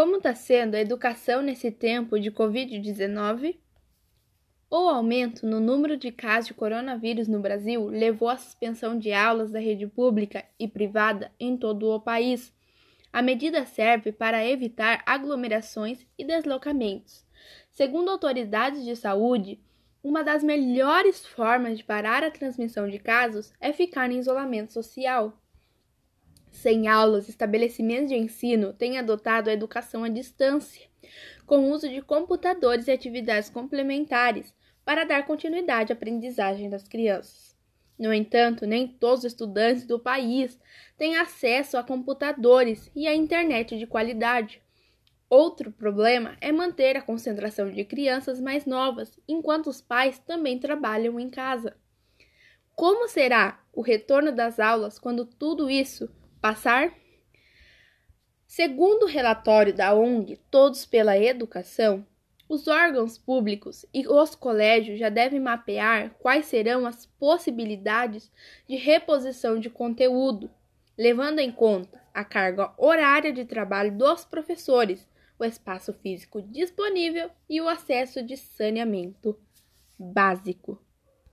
Como está sendo a educação nesse tempo de Covid-19? O aumento no número de casos de coronavírus no Brasil levou à suspensão de aulas da rede pública e privada em todo o país. A medida serve para evitar aglomerações e deslocamentos. Segundo autoridades de saúde, uma das melhores formas de parar a transmissão de casos é ficar em isolamento social. Sem aulas, estabelecimentos de ensino têm adotado a educação à distância, com uso de computadores e atividades complementares para dar continuidade à aprendizagem das crianças. No entanto, nem todos os estudantes do país têm acesso a computadores e à internet de qualidade. Outro problema é manter a concentração de crianças mais novas, enquanto os pais também trabalham em casa. Como será o retorno das aulas quando tudo isso passar? Segundo o relatório da ONG Todos pela Educação, os órgãos públicos e os colégios já devem mapear quais serão as possibilidades de reposição de conteúdo, levando em conta a carga horária de trabalho dos professores o espaço físico disponível e o acesso de saneamento básico.